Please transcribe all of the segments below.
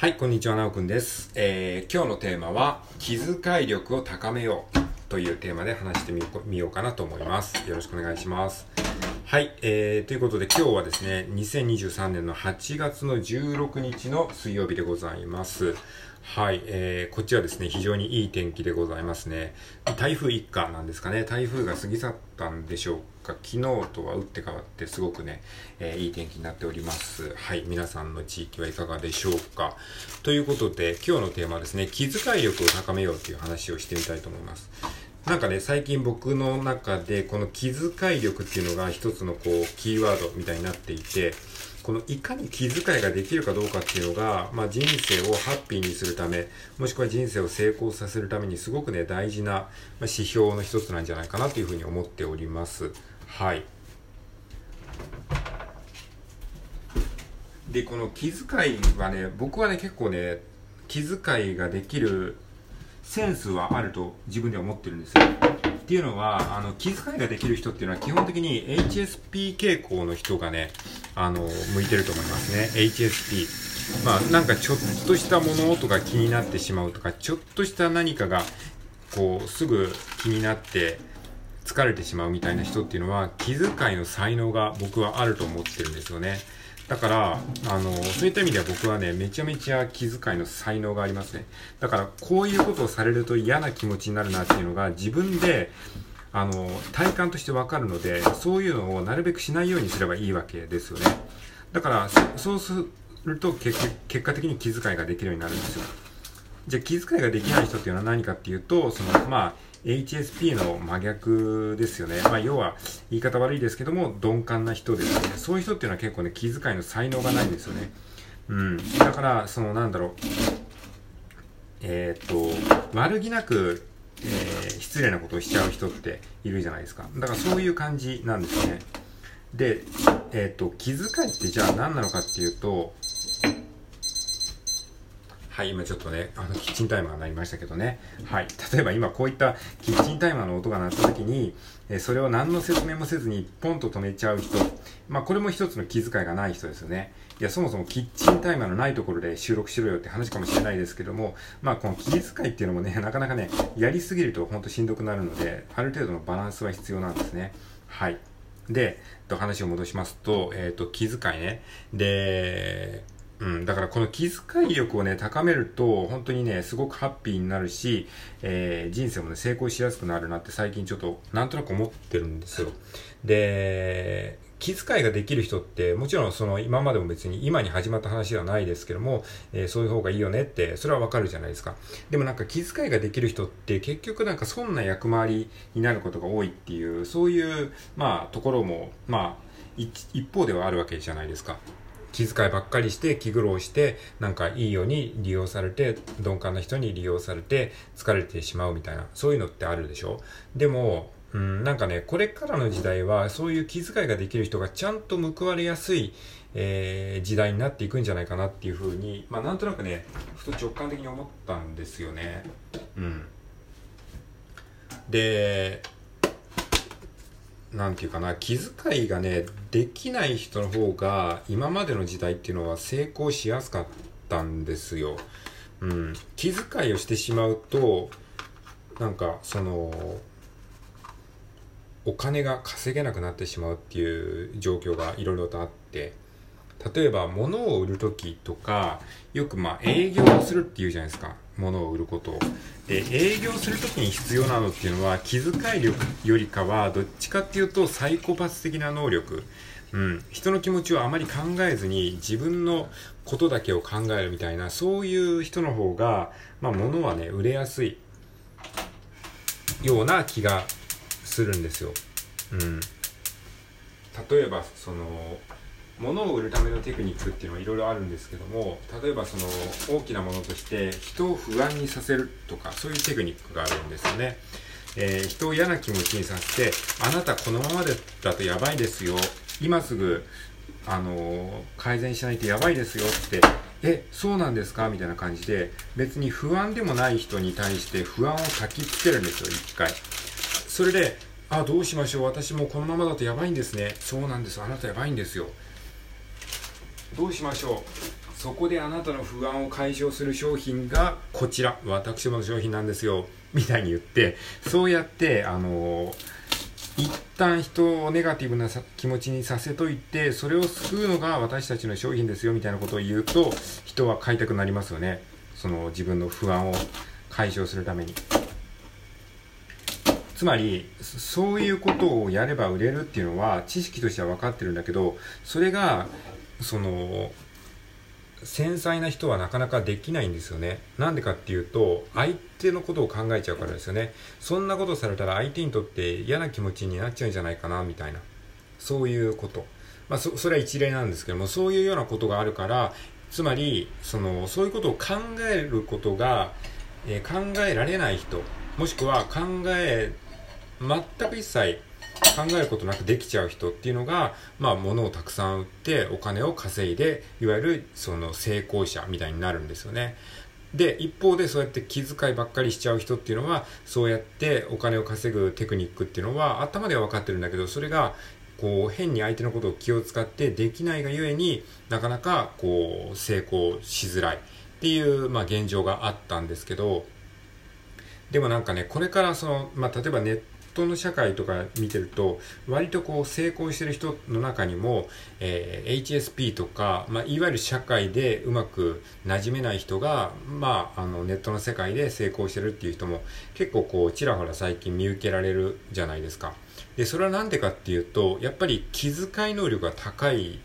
はい、こんにちは、なおくんです。えー、今日のテーマは、気遣い力を高めようというテーマで話してみようかなと思います。よろしくお願いします。はい、えー、ということで今日はですね、2023年の8月の16日の水曜日でございます。はい、えー、こっちはですね、非常にいい天気でございますね。台風一過なんですかね。台風が過ぎ去ったんでしょうか。昨日とは打って変わってすごくね、えーいい天気になっております。はい、皆さんの地域はいかがでしょうか。ということで、今日のテーマはですね、気遣い力を高めようという話をしてみたいと思います。なんかね、最近僕の中で、この気遣い力っていうのが一つのこう、キーワードみたいになっていて、このいかに気遣いができるかどうかっていうのが、まあ、人生をハッピーにするため、もしくは人生を成功させるためにすごくね、大事な指標の一つなんじゃないかなというふうに思っております。はい。で、この気遣いはね、僕はね、結構ね、気遣いができるセンスはあると自分では思ってるんですよ。っていうのは、あの、気遣いができる人っていうのは基本的に HSP 傾向の人がね、あの、向いてると思いますね。HSP。まあ、なんかちょっとした物音が気になってしまうとか、ちょっとした何かが、こう、すぐ気になって、疲れてしまうみたいな人っていうのは、気遣いの才能が僕はあると思ってるんですよね。だから、あの、そういった意味では僕はね、めちゃめちゃ気遣いの才能がありますね。だから、こういうことをされると嫌な気持ちになるなっていうのが自分で、あの、体感としてわかるので、そういうのをなるべくしないようにすればいいわけですよね。だから、そうすると結結果的に気遣いができるようになるんですよ。じゃあ気遣いができない人っていうのは何かっていうと、その、まあ、HSP の真逆ですよね。まあ、要は、言い方悪いですけども、鈍感な人ですね。そういう人っていうのは結構ね、気遣いの才能がないんですよね。うん。だから、その、なんだろう。えーっと、悪気なく、えー失礼なことをしちゃう人っているじゃないですか。だからそういう感じなんですね。で、えーっと、気遣いってじゃあ何なのかっていうと、はい、今ちょっとね、あの、キッチンタイマーが鳴りましたけどね。はい。例えば今こういったキッチンタイマーの音が鳴った時に、えそれを何の説明もせずにポンと止めちゃう人。まあこれも一つの気遣いがない人ですよね。いや、そもそもキッチンタイマーのないところで収録しろよって話かもしれないですけども、まあこの気遣いっていうのもね、なかなかね、やりすぎるとほんとしんどくなるので、ある程度のバランスは必要なんですね。はい。で、と話を戻しますと、えっ、と、気遣いね。で、うん、だからこの気遣い力をね、高めると、本当にね、すごくハッピーになるし、えー人生もね、成功しやすくなるなって最近ちょっと、なんとなく思ってるんですよ。で、気遣いができる人って、もちろんその今までも別に今に始まった話ではないですけども、えーそういう方がいいよねって、それはわかるじゃないですか。でもなんか気遣いができる人って結局なんか損な役回りになることが多いっていう、そういう、まあ、ところも、まあ、一方ではあるわけじゃないですか。気遣いばっかりして気苦労してなんかいいように利用されて鈍感な人に利用されて疲れてしまうみたいなそういうのってあるでしょ？でもうんなんかねこれからの時代はそういう気遣いができる人がちゃんと報われやすい、えー時代になっていくんじゃないかなっていうふうにまあなんとなくねふと直感的に思ったんですよね。うん。でなんていうかな、気遣いがね、できない人の方が、今までの時代っていうのは成功しやすかったんですよ。うん。気遣いをしてしまうと、なんか、その、お金が稼げなくなってしまうっていう状況がいろいろとあって、例えば物を売るときとか、よくまあ営業をするっていうじゃないですか。物を売ること。で、営業するときに必要なのっていうのは気遣い力よりかは、どっちかっていうとサイコパス的な能力。うん。人の気持ちをあまり考えずに自分のことだけを考えるみたいな、そういう人の方が、まあ物はね、売れやすいような気がするんですよ。うん。例えばその物を売るためのテクニックっていうのはいろいろあるんですけども例えばその大きなものとして人を不安にさせるとかそういうテクニックがあるんですよね、えー人を嫌な気持ちにさせてあなたこのままでだとやばいですよ。今すぐあの改善しないとやばいですよってえそうなんですか？みたいな感じで別に不安でもない人に対して不安を焚きつけるんですよ一回。それであどうしましょう？私もこのままだとやばいんですね。そうなんです。あなたやばいんですよ。どうしましょう。そこであなたの不安を解消する商品がこちら。私もの商品なんですよ。みたいに言ってそうやってあの一旦人をネガティブな気持ちにさせといてそれを救うのが私たちの商品ですよみたいなことを言うと人は買いたくなりますよね。その自分の不安を解消するために。つまりそういうことをやれば売れるっていうのは知識としては分かってるんだけどそれがその繊細な人はなかなかできないんですよね。なんでかっていうと、相手のことを考えちゃうからですよね。そんなことされたら相手にとって嫌な気持ちになっちゃうんじゃないかな、みたいな。そういうこと。まあ、そ、それは一例なんですけども、そういうようなことがあるから、つまり、その、そういうことを考えることが、えー、考えられない人、もしくは考え、全く一切考えることなくできちゃう人っていうのが、まあ、物をたくさん売ってお金を稼いで、いわゆるその成功者みたいになるんですよね。で、一方でそうやって気遣いばっかりしちゃう人っていうのは、そうやってお金を稼ぐテクニックっていうのは頭では分かってるんだけど、それがこう変に相手のことを気を使ってできないがゆえになかなかこう成功しづらいっていう、まあ、現状があったんですけどでもなんかねこれからその、まあ、例えばネットの社会とか見てると、割とこう成功してる人の中にも、えー、HSP とか、まあ、いわゆる社会でうまく馴染めない人が、まあ、あのネットの世界で成功してるっていう人も結構こうちらほら最近見受けられるじゃないですか。で、それはなんでかっていうと、やっぱり気遣い能力が高いっ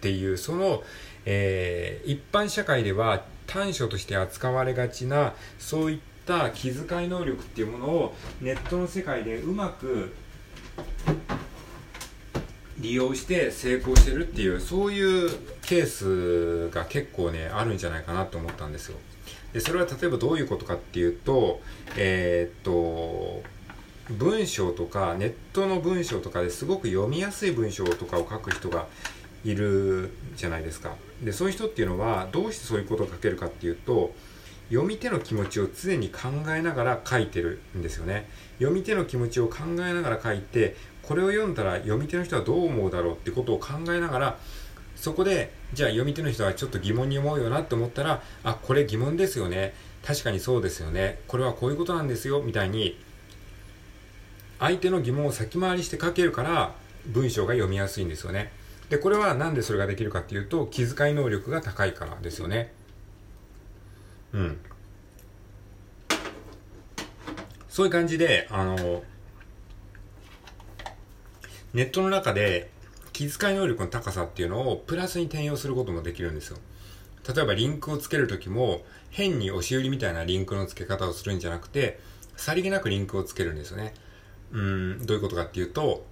ていう、その、えー、一般社会では短所として扱われがちな、そういったった気遣い能力っていうものをネットの世界でうまく利用して成功してるっていうそういうケースが結構ねあるんじゃないかなと思ったんですよ。でそれは例えばどういうことかっていうとえー、っと文章とかネットの文章とかですごく読みやすい文章とかを書く人がいるじゃないですか。でそういう人っていうのはどうしてそういうことを書けるかっていうと読み手の気持ちを常に考えながら書いてるんですよね。読み手の気持ちを考えながら書いてこれを読んだら読み手の人はどう思うだろうってことを考えながらそこでじゃあ読み手の人はちょっと疑問に思うよなって思ったらあこれ疑問ですよね。確かにそうですよね。これはこういうことなんですよ。みたいに相手の疑問を先回りして書けるから文章が読みやすいんですよね。でこれは何でそれができるかっていうと気遣い能力が高いからですよね。うん。そういう感じで、あの、ネットの中で気遣い能力の高さっていうのをプラスに転用することもできるんですよ。例えばリンクをつけるときも変に押し売りみたいなリンクの付け方をするんじゃなくて、さりげなくリンクをつけるんですよね。うん、どういうことかっていうと、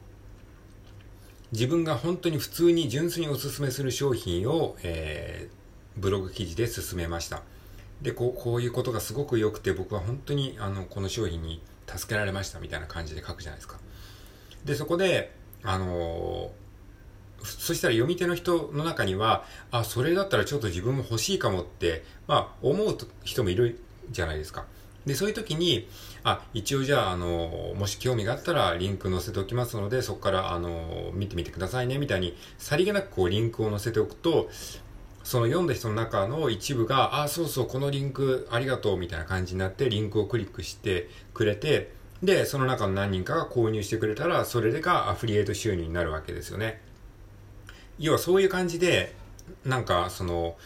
自分が本当に普通に純粋にお勧めする商品を、えー、ブログ記事で進めました。で、こう、こういうことがすごく良くて、僕は本当に、あの、この商品に助けられましたみたいな感じで書くじゃないですか。で、そこで、あのー、そしたら読み手の人の中には、あ、それだったらちょっと自分も欲しいかもって、まあ、思う人もいるじゃないですか。で、そういう時に、あ、一応じゃあ、あの、もし興味があったらリンク載せておきますので、そこから、あの、見てみてくださいね、みたいに、さりげなくこう、リンクを載せておくと、その読んだ人の中の一部が、ああ、そうそう、このリンクありがとうみたいな感じになって、リンクをクリックしてくれて、で、その中の何人かが購入してくれたら、それがアフリエイト収入になるわけですよね。要はそういう感じで、なんか、その、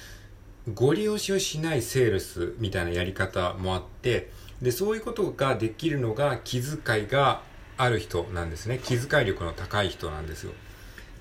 ご利用しをしないセールスみたいなやり方もあって、で、そういうことができるのが気遣いがある人なんですね。気遣い力の高い人なんですよ。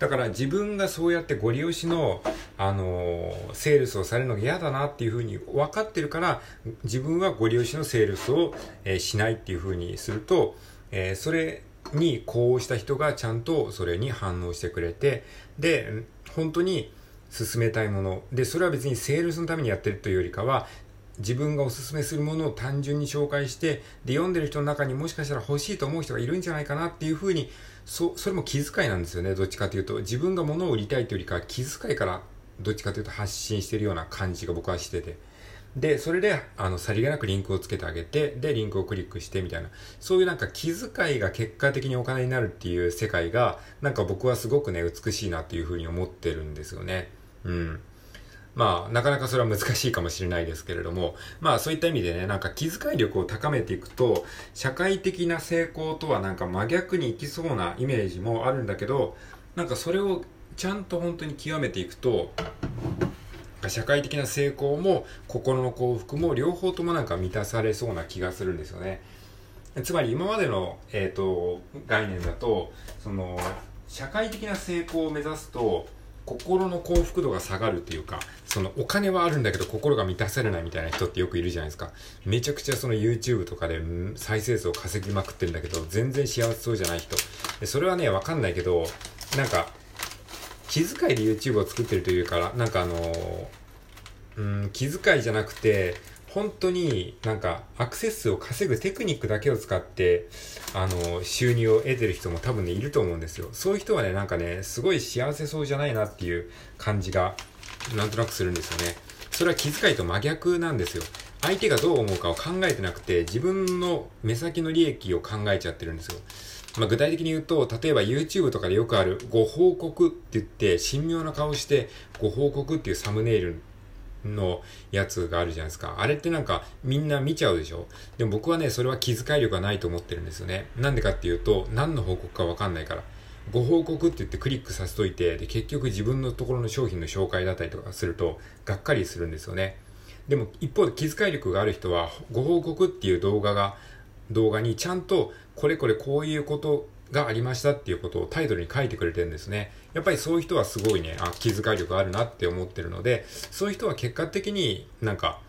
だから自分がそうやってご利用しの、あのー、セールスをされるのが嫌だなっていうふうに分かってるから、自分はご利用しのセールスを、えー、しないっていうふうにすると、えー、それにこうした人がちゃんとそれに反応してくれて、で、本当に進めたいもの。で、それは別にセールスのためにやってるというよりかは、自分がおすすめするものを単純に紹介して、で、読んでる人の中にもしかしたら欲しいと思う人がいるんじゃないかなっていうふうに、そ、それも気遣いなんですよね。どっちかというと。自分が物を売りたいというよりか、気遣いからどっちかというと発信してるような感じが僕はしてて。で、それで、あの、さりげなくリンクをつけてあげて、で、リンクをクリックしてみたいな、そういうなんか気遣いが結果的にお金になるっていう世界が、なんか僕はすごくね、美しいなっていうふうに思ってるんですよね。うん。まあ、なかなかそれは難しいかもしれないですけれども、まあそういった意味でね、なんか気遣い力を高めていくと、社会的な成功とはなんか真逆にいきそうなイメージもあるんだけど、なんかそれをちゃんと本当に極めていくと、社会的な成功も心の幸福も両方ともなんか満たされそうな気がするんですよね。つまり今までの、えっ、ー、と概念だと、その社会的な成功を目指すと、心の幸福度が下がるっていうか、そのお金はあるんだけど心が満たされないみたいな人ってよくいるじゃないですか。めちゃくちゃその YouTube とかで再生数を稼ぎまくってるんだけど、全然幸せそうじゃない人。それはね、わかんないけど、なんか、気遣いで YouTube を作ってるというから、なんかあのうん、気遣いじゃなくて、本当になんかアクセス数を稼ぐテクニックだけを使ってあの収入を得てる人も多分ねいると思うんですよ。そういう人はねなんかねすごい幸せそうじゃないなっていう感じがなんとなくするんですよね。それは気遣いと真逆なんですよ。相手がどう思うかを考えてなくて自分の目先の利益を考えちゃってるんですよ。まあ、具体的に言うと、例えば YouTube とかでよくあるご報告って言って、神妙な顔してご報告っていうサムネイルのやつがあるじゃないですか。あれってなんかみんな見ちゃうでしょ？でも僕はね、それは気遣い力がないと思ってるんですよね。なんでかっていうと、何の報告かわかんないから。ご報告って言ってクリックさせといて、で、結局自分のところの商品の紹介だったりとかすると、がっかりするんですよね。でも一方で気遣い力がある人は、ご報告っていう動画が、動画にちゃんとこれこれこういうことがありましたっていうことをタイトルに書いてくれてるんですね。やっぱりそういう人はすごいね、あ、気遣い力あるなって思ってるので、そういう人は結果的になんか、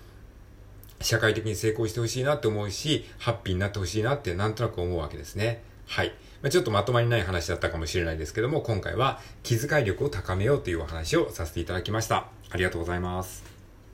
社会的に成功してほしいなって思うし、ハッピーになってほしいなってなんとなく思うわけですね。はい。ま、ちょっとまとまりない話だったかもしれないですけども、今回は気遣い力を高めようというお話をさせていただきました。ありがとうございます。